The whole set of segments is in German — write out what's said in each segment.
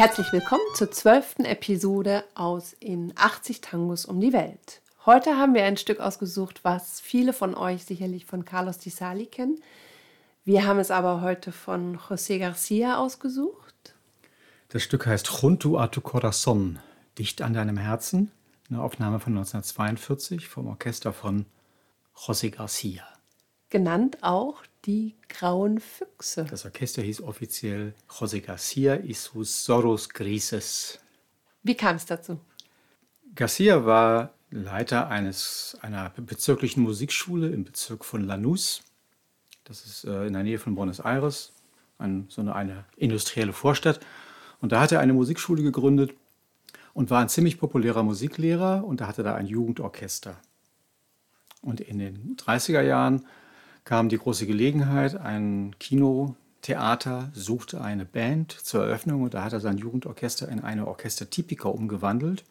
Herzlich willkommen zur zwölften Episode aus In 80 Tangos um die Welt. Heute haben wir ein Stück ausgesucht, was viele von euch sicherlich von Carlos Di Sali kennen. Wir haben es aber heute von José Garcia ausgesucht. Das Stück heißt Junto a tu Corazón, dicht an deinem Herzen. Eine Aufnahme von 1942 vom Orchester von José Garcia. Genannt auch die Grauen Füchse. Das Orchester hieß offiziell José Garcia y sus Zorros Grises. Wie kam es dazu? Garcia war Leiter eines, einer bezirklichen Musikschule im Bezirk von Lanús. Das ist äh, in der Nähe von Buenos Aires, ein, so eine, eine industrielle Vorstadt. Und da hat er eine Musikschule gegründet und war ein ziemlich populärer Musiklehrer und da hatte da ein Jugendorchester. Und in den 30er Jahren kam die große Gelegenheit, ein Kinotheater suchte eine Band zur Eröffnung und da hat er sein Jugendorchester in eine Orchester umgewandelt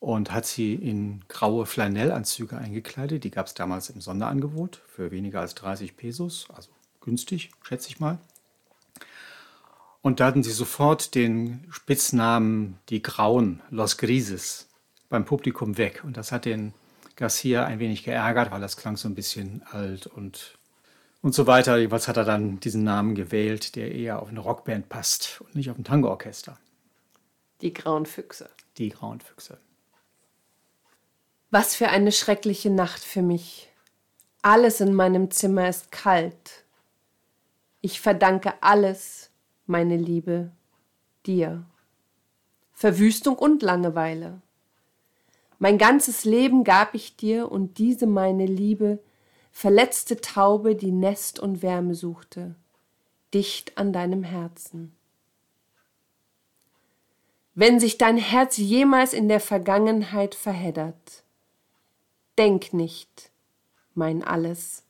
und hat sie in graue Flanellanzüge eingekleidet. Die gab es damals im Sonderangebot für weniger als 30 Pesos, also günstig, schätze ich mal. Und da hatten sie sofort den Spitznamen die Grauen, Los Grises, beim Publikum weg. Und das hat den Garcia ein wenig geärgert, weil das klang so ein bisschen alt und, und so weiter. Jedenfalls hat er dann diesen Namen gewählt, der eher auf eine Rockband passt und nicht auf ein Tangoorchester. Die Grauen Füchse. Die Grauen Füchse. Was für eine schreckliche Nacht für mich. Alles in meinem Zimmer ist kalt. Ich verdanke alles, meine Liebe, dir. Verwüstung und Langeweile. Mein ganzes Leben gab ich dir und diese meine Liebe, verletzte Taube, die Nest und Wärme suchte, dicht an deinem Herzen. Wenn sich dein Herz jemals in der Vergangenheit verheddert, denk nicht, mein Alles,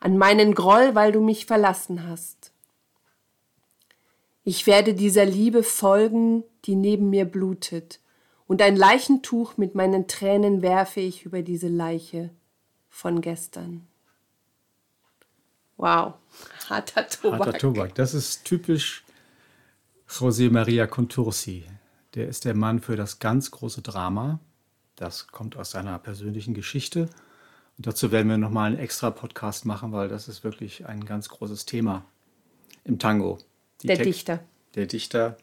an meinen Groll, weil du mich verlassen hast. Ich werde dieser Liebe folgen, die neben mir blutet, und ein Leichentuch mit meinen Tränen werfe ich über diese Leiche von gestern. Wow, harter Tobak. Harter Tobak, das ist typisch José Maria Contursi. Der ist der Mann für das ganz große Drama. Das kommt aus seiner persönlichen Geschichte. Und dazu werden wir nochmal einen extra Podcast machen, weil das ist wirklich ein ganz großes Thema im Tango. Die der Dichter. Der Dichter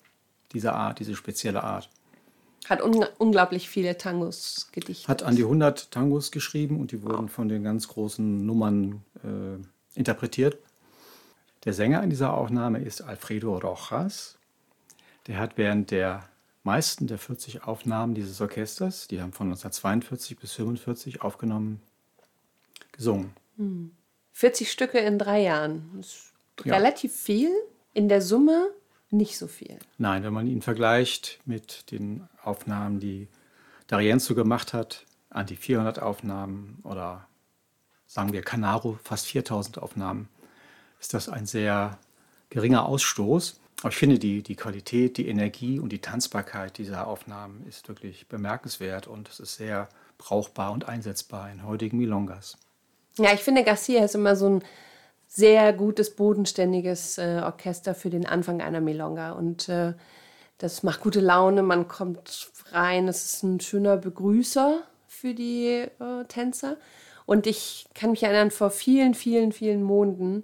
dieser Art, diese spezielle Art. Hat un unglaublich viele Tangos gedichtet. Hat an die 100 Tangos geschrieben und die wurden wow. von den ganz großen Nummern äh, interpretiert. Der Sänger in dieser Aufnahme ist Alfredo Rojas. Der hat während der meisten der 40 Aufnahmen dieses Orchesters, die haben von 1942 bis 1945 aufgenommen, gesungen. Hm. 40 Stücke in drei Jahren. Das ist ja. relativ viel. In der Summe nicht so viel. Nein, wenn man ihn vergleicht mit den Aufnahmen, die D'Arienzo gemacht hat, an die 400 Aufnahmen oder sagen wir Canaro, fast 4000 Aufnahmen, ist das ein sehr geringer Ausstoß. Aber ich finde, die, die Qualität, die Energie und die Tanzbarkeit dieser Aufnahmen ist wirklich bemerkenswert und es ist sehr brauchbar und einsetzbar in heutigen Milongas. Ja, ich finde, Garcia ist immer so ein sehr gutes, bodenständiges äh, Orchester für den Anfang einer Milonga. Und äh, das macht gute Laune, man kommt rein, es ist ein schöner Begrüßer für die äh, Tänzer. Und ich kann mich erinnern, vor vielen, vielen, vielen Monaten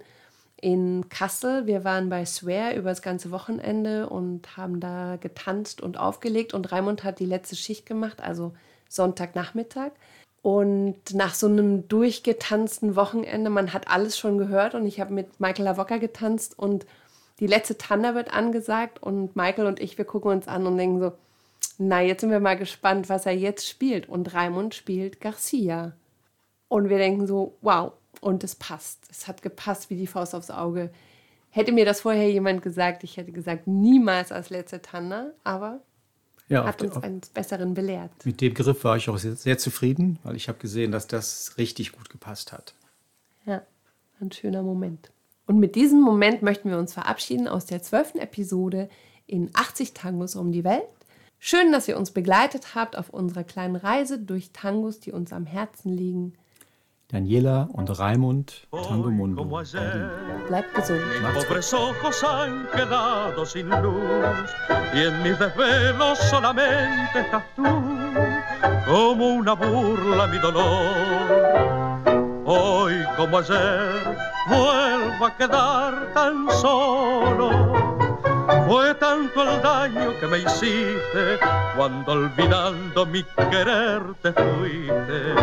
in Kassel, wir waren bei Swear über das ganze Wochenende und haben da getanzt und aufgelegt. Und Raimund hat die letzte Schicht gemacht, also Sonntagnachmittag. Und nach so einem durchgetanzten Wochenende, man hat alles schon gehört und ich habe mit Michael Lavocca getanzt und die letzte Tanne wird angesagt und Michael und ich, wir gucken uns an und denken so, na, jetzt sind wir mal gespannt, was er jetzt spielt. Und Raimund spielt Garcia. Und wir denken so, wow, und es passt. Es hat gepasst wie die Faust aufs Auge. Hätte mir das vorher jemand gesagt, ich hätte gesagt, niemals als letzte Tanne, aber ja, hat uns eines Besseren belehrt. Mit dem Griff war ich auch sehr, sehr zufrieden, weil ich habe gesehen, dass das richtig gut gepasst hat. Ja, ein schöner Moment. Und mit diesem Moment möchten wir uns verabschieden aus der zwölften Episode in 80 Tangos um die Welt. Schön, dass ihr uns begleitet habt auf unserer kleinen Reise durch Tangos, die uns am Herzen liegen. Daniela und Raimund Tango Mundo. Gesund. Pobres ojos han quedado sin luz y en mis desvelos solamente estás tú como una burla mi dolor. Hoy como ayer vuelvo a quedar tan solo. Fue tanto el daño que me hiciste cuando olvidando mi querer te fuiste.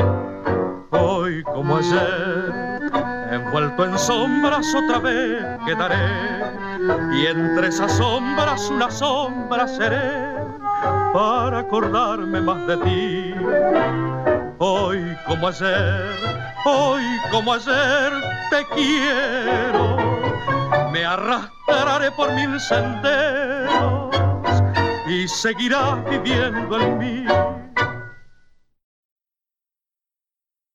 Hoy como ayer, envuelto en sombras otra vez quedaré. Y entre esas sombras una sombra seré para acordarme más de ti. Hoy como ayer, hoy como ayer te quiero, me arrastraré por mil senderos y seguirás viviendo en mí